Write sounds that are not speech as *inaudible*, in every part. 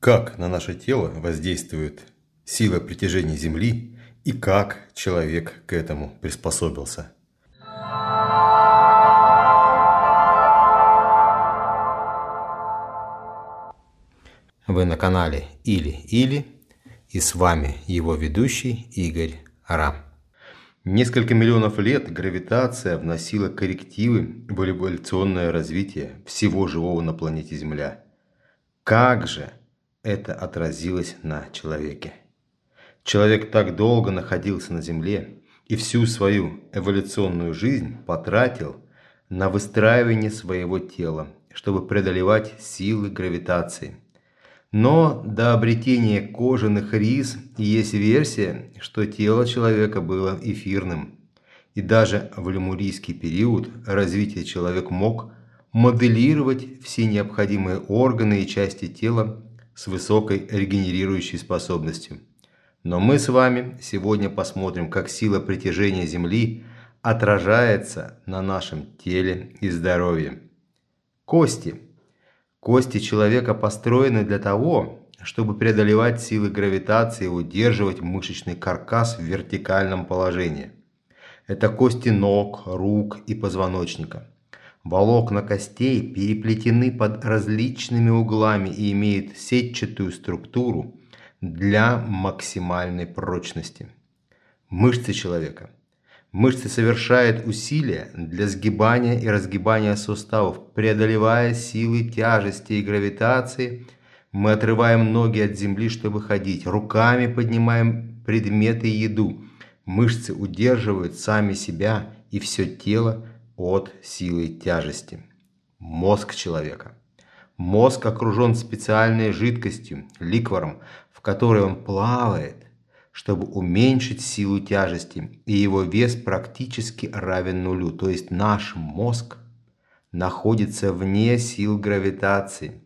Как на наше тело воздействует сила притяжения Земли и как человек к этому приспособился. Вы на канале Или-Или и с вами его ведущий Игорь Рам. Несколько миллионов лет гравитация вносила коррективы в эволюционное развитие всего живого на планете Земля. Как же это отразилось на человеке. Человек так долго находился на Земле и всю свою эволюционную жизнь потратил на выстраивание своего тела, чтобы преодолевать силы гравитации. Но до обретения кожаных рис есть версия, что тело человека было эфирным. И даже в лемурийский период развития человек мог моделировать все необходимые органы и части тела с высокой регенерирующей способностью. Но мы с вами сегодня посмотрим, как сила притяжения Земли отражается на нашем теле и здоровье. Кости. Кости человека построены для того, чтобы преодолевать силы гравитации и удерживать мышечный каркас в вертикальном положении. Это кости ног, рук и позвоночника. Волокна костей переплетены под различными углами и имеют сетчатую структуру для максимальной прочности. Мышцы человека. Мышцы совершают усилия для сгибания и разгибания суставов, преодолевая силы тяжести и гравитации. Мы отрываем ноги от земли, чтобы ходить, руками поднимаем предметы и еду. Мышцы удерживают сами себя и все тело от силы тяжести. Мозг человека. Мозг окружен специальной жидкостью, ликвором, в которой он плавает, чтобы уменьшить силу тяжести, и его вес практически равен нулю. То есть наш мозг находится вне сил гравитации.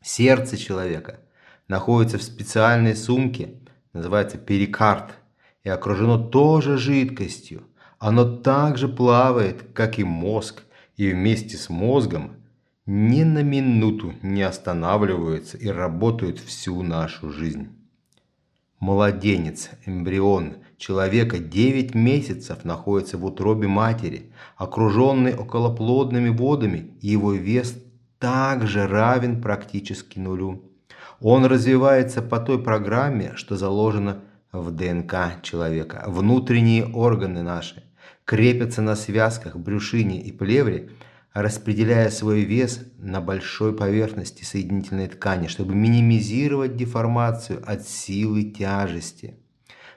Сердце человека находится в специальной сумке, называется перикард, и окружено тоже жидкостью, оно также плавает, как и мозг, и вместе с мозгом ни на минуту не останавливаются и работают всю нашу жизнь. Младенец, эмбрион человека 9 месяцев находится в утробе матери, окруженный околоплодными водами, и его вес также равен практически нулю. Он развивается по той программе, что заложено в ДНК человека. Внутренние органы наши крепятся на связках, брюшине и плевре, распределяя свой вес на большой поверхности соединительной ткани, чтобы минимизировать деформацию от силы тяжести.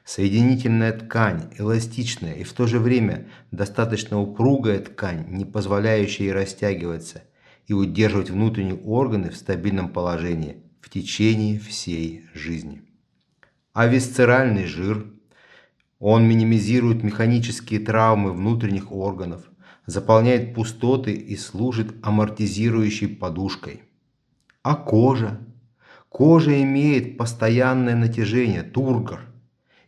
Соединительная ткань эластичная и в то же время достаточно упругая ткань, не позволяющая ей растягиваться и удерживать внутренние органы в стабильном положении в течение всей жизни. А висцеральный жир – он минимизирует механические травмы внутренних органов, заполняет пустоты и служит амортизирующей подушкой. А кожа? Кожа имеет постоянное натяжение, тургор,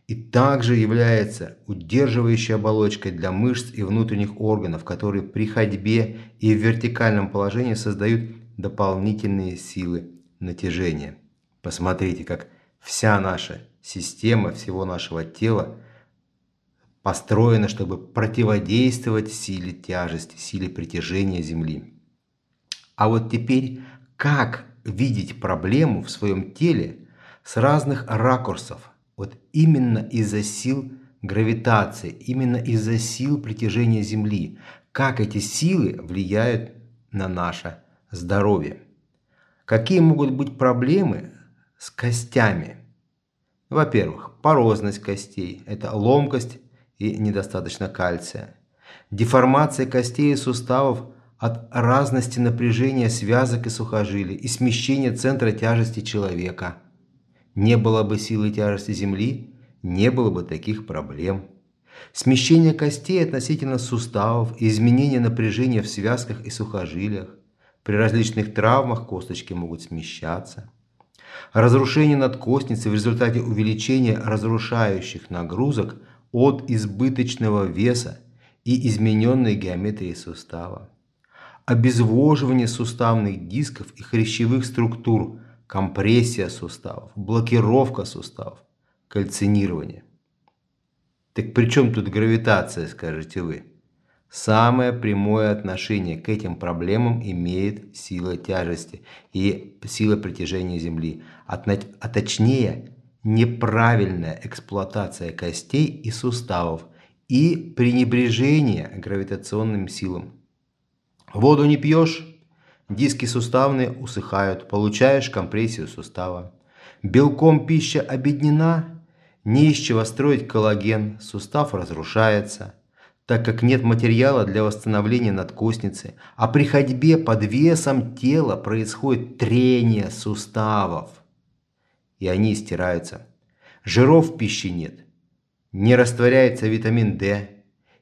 и также является удерживающей оболочкой для мышц и внутренних органов, которые при ходьбе и в вертикальном положении создают дополнительные силы натяжения. Посмотрите, как вся наша система всего нашего тела – построена, чтобы противодействовать силе тяжести, силе притяжения Земли. А вот теперь, как видеть проблему в своем теле с разных ракурсов? Вот именно из-за сил гравитации, именно из-за сил притяжения Земли. Как эти силы влияют на наше здоровье? Какие могут быть проблемы с костями? Во-первых, порозность костей – это ломкость и недостаточно кальция. Деформация костей и суставов от разности напряжения связок и сухожилий и смещения центра тяжести человека. Не было бы силы тяжести Земли, не было бы таких проблем. Смещение костей относительно суставов и изменение напряжения в связках и сухожилиях. При различных травмах косточки могут смещаться. Разрушение надкостницы в результате увеличения разрушающих нагрузок от избыточного веса и измененной геометрии сустава. Обезвоживание суставных дисков и хрящевых структур компрессия суставов, блокировка суставов, кальцинирование. Так при чем тут гравитация, скажете вы? Самое прямое отношение к этим проблемам имеет сила тяжести и сила притяжения Земли, а, а точнее неправильная эксплуатация костей и суставов и пренебрежение гравитационным силам. Воду не пьешь, диски суставные усыхают, получаешь компрессию сустава. Белком пища обеднена, не из чего строить коллаген, сустав разрушается – так как нет материала для восстановления надкостницы, а при ходьбе под весом тела происходит трение суставов, и они стираются. Жиров в пище нет, не растворяется витамин D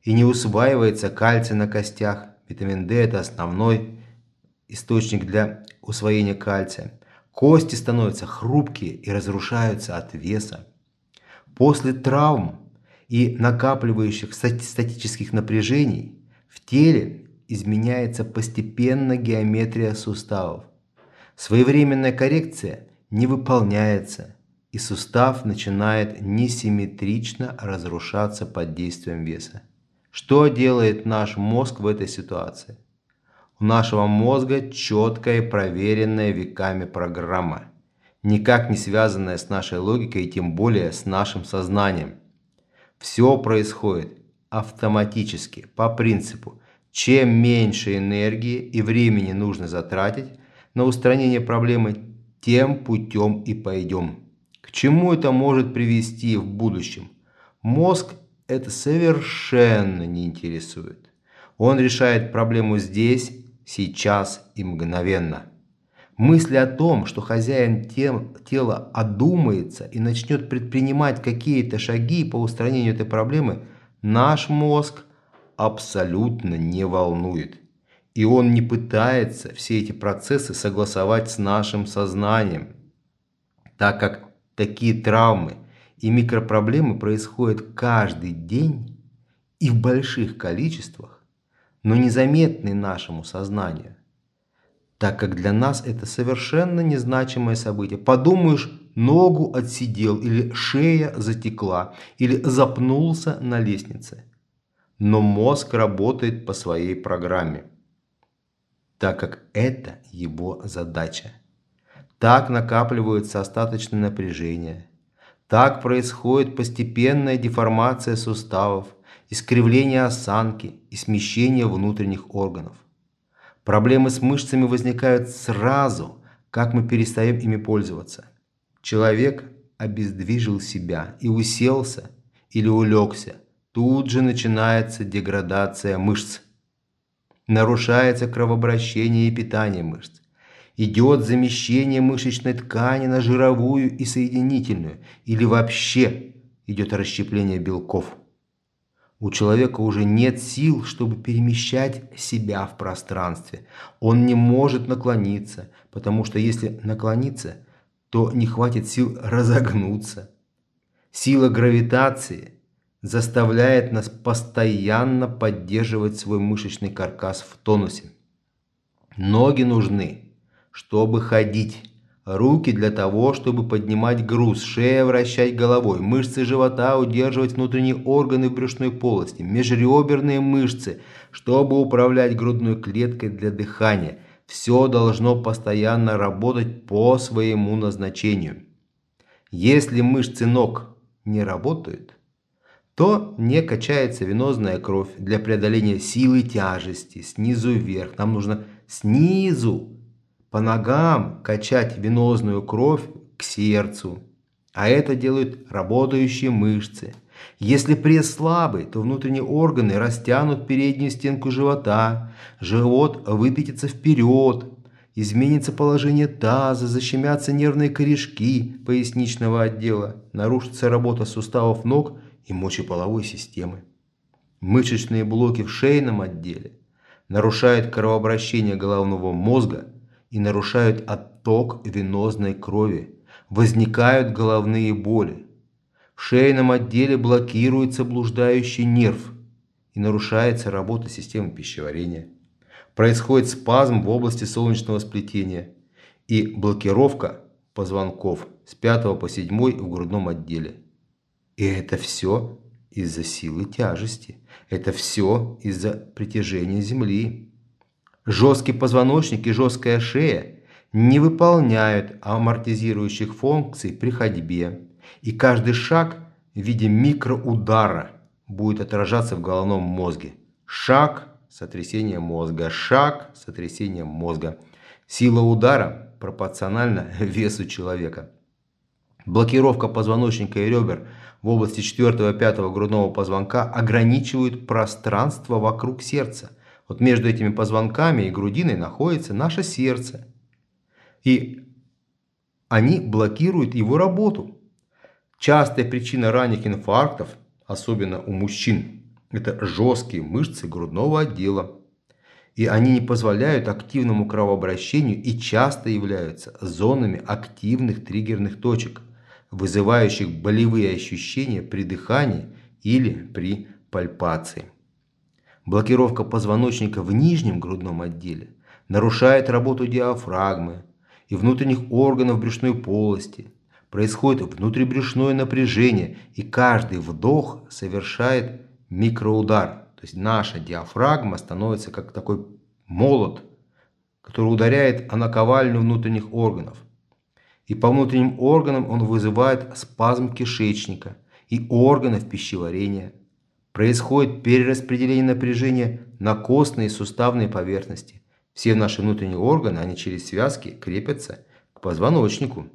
и не усваивается кальций на костях. Витамин D – это основной источник для усвоения кальция. Кости становятся хрупкие и разрушаются от веса. После травм и накапливающих статических напряжений в теле изменяется постепенно геометрия суставов. Своевременная коррекция не выполняется, и сустав начинает несимметрично разрушаться под действием веса. Что делает наш мозг в этой ситуации? У нашего мозга четкая и проверенная веками программа, никак не связанная с нашей логикой и тем более с нашим сознанием – все происходит автоматически, по принципу, чем меньше энергии и времени нужно затратить на устранение проблемы, тем путем и пойдем. К чему это может привести в будущем? Мозг это совершенно не интересует. Он решает проблему здесь, сейчас и мгновенно. Мысли о том, что хозяин тел, тела одумается и начнет предпринимать какие-то шаги по устранению этой проблемы, наш мозг абсолютно не волнует. И он не пытается все эти процессы согласовать с нашим сознанием, так как такие травмы и микропроблемы происходят каждый день и в больших количествах, но незаметны нашему сознанию так как для нас это совершенно незначимое событие. Подумаешь, ногу отсидел, или шея затекла, или запнулся на лестнице. Но мозг работает по своей программе, так как это его задача. Так накапливается остаточное напряжение. Так происходит постепенная деформация суставов, искривление осанки и смещение внутренних органов. Проблемы с мышцами возникают сразу, как мы перестаем ими пользоваться. Человек обездвижил себя и уселся или улегся. Тут же начинается деградация мышц. Нарушается кровообращение и питание мышц. Идет замещение мышечной ткани на жировую и соединительную. Или вообще идет расщепление белков. У человека уже нет сил, чтобы перемещать себя в пространстве. Он не может наклониться, потому что если наклониться, то не хватит сил разогнуться. Сила гравитации заставляет нас постоянно поддерживать свой мышечный каркас в тонусе. Ноги нужны, чтобы ходить. Руки для того, чтобы поднимать груз, шея вращать головой, мышцы живота удерживать внутренние органы в брюшной полости, межреберные мышцы, чтобы управлять грудной клеткой для дыхания. Все должно постоянно работать по своему назначению. Если мышцы ног не работают, то не качается венозная кровь для преодоления силы тяжести снизу вверх. Нам нужно снизу по ногам качать венозную кровь к сердцу. А это делают работающие мышцы. Если пресс слабый, то внутренние органы растянут переднюю стенку живота, живот выпятится вперед, изменится положение таза, защемятся нервные корешки поясничного отдела, нарушится работа суставов ног и мочеполовой системы. Мышечные блоки в шейном отделе нарушают кровообращение головного мозга и нарушают отток венозной крови. Возникают головные боли. В шейном отделе блокируется блуждающий нерв и нарушается работа системы пищеварения. Происходит спазм в области солнечного сплетения и блокировка позвонков с 5 по 7 в грудном отделе. И это все из-за силы тяжести. Это все из-за притяжения Земли. Жесткий позвоночник и жесткая шея не выполняют амортизирующих функций при ходьбе. И каждый шаг в виде микроудара будет отражаться в головном мозге. Шаг – сотрясение мозга, шаг – сотрясение мозга. Сила удара пропорциональна *laughs* весу человека. Блокировка позвоночника и ребер в области 4-5 грудного позвонка ограничивают пространство вокруг сердца. Вот между этими позвонками и грудиной находится наше сердце. И они блокируют его работу. Частая причина ранних инфарктов, особенно у мужчин, это жесткие мышцы грудного отдела. И они не позволяют активному кровообращению и часто являются зонами активных триггерных точек, вызывающих болевые ощущения при дыхании или при пальпации. Блокировка позвоночника в нижнем грудном отделе нарушает работу диафрагмы и внутренних органов брюшной полости. Происходит внутрибрюшное напряжение, и каждый вдох совершает микроудар. То есть наша диафрагма становится как такой молот, который ударяет о наковальню внутренних органов. И по внутренним органам он вызывает спазм кишечника и органов пищеварения. Происходит перераспределение напряжения на костные и суставные поверхности. Все наши внутренние органы, они через связки крепятся к позвоночнику.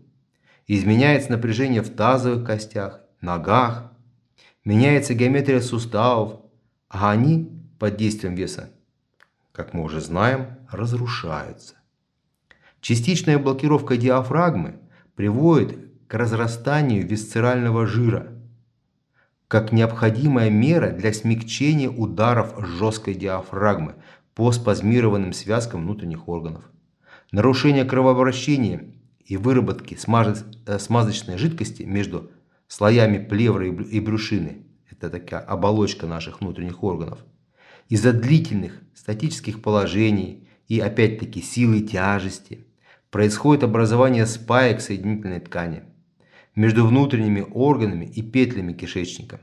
Изменяется напряжение в тазовых костях, ногах. Меняется геометрия суставов, а они под действием веса, как мы уже знаем, разрушаются. Частичная блокировка диафрагмы приводит к разрастанию висцерального жира, как необходимая мера для смягчения ударов жесткой диафрагмы по спазмированным связкам внутренних органов. Нарушение кровообращения и выработки э, смазочной жидкости между слоями плевры и брюшины – это такая оболочка наших внутренних органов – из-за длительных статических положений и опять-таки силы тяжести происходит образование спаек соединительной ткани между внутренними органами и петлями кишечника.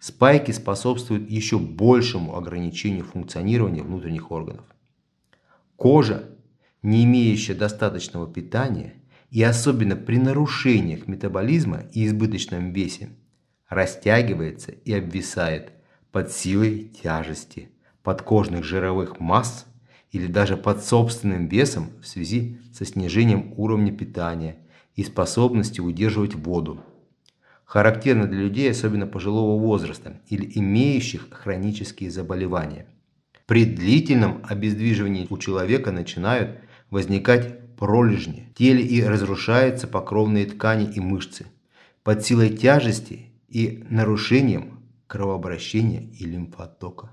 Спайки способствуют еще большему ограничению функционирования внутренних органов. Кожа, не имеющая достаточного питания и особенно при нарушениях метаболизма и избыточном весе, растягивается и обвисает под силой тяжести подкожных жировых масс или даже под собственным весом в связи со снижением уровня питания и способностью удерживать воду характерно для людей, особенно пожилого возраста или имеющих хронические заболевания. При длительном обездвиживании у человека начинают возникать пролежни в теле и разрушаются покровные ткани и мышцы под силой тяжести и нарушением кровообращения и лимфотока.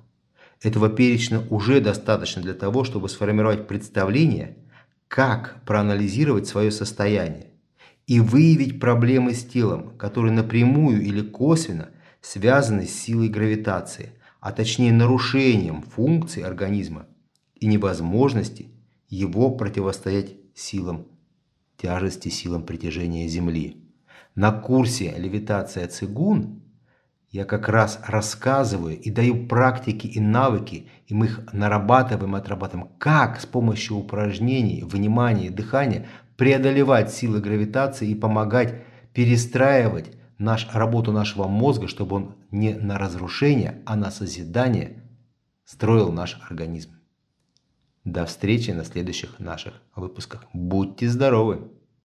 Этого перечня уже достаточно для того, чтобы сформировать представление, как проанализировать свое состояние и выявить проблемы с телом, которые напрямую или косвенно связаны с силой гравитации, а точнее нарушением функций организма и невозможности его противостоять силам тяжести, силам притяжения Земли. На курсе «Левитация цигун» я как раз рассказываю и даю практики и навыки, и мы их нарабатываем, отрабатываем, как с помощью упражнений, внимания и дыхания преодолевать силы гравитации и помогать перестраивать наш, работу нашего мозга, чтобы он не на разрушение, а на созидание строил наш организм. До встречи на следующих наших выпусках. Будьте здоровы!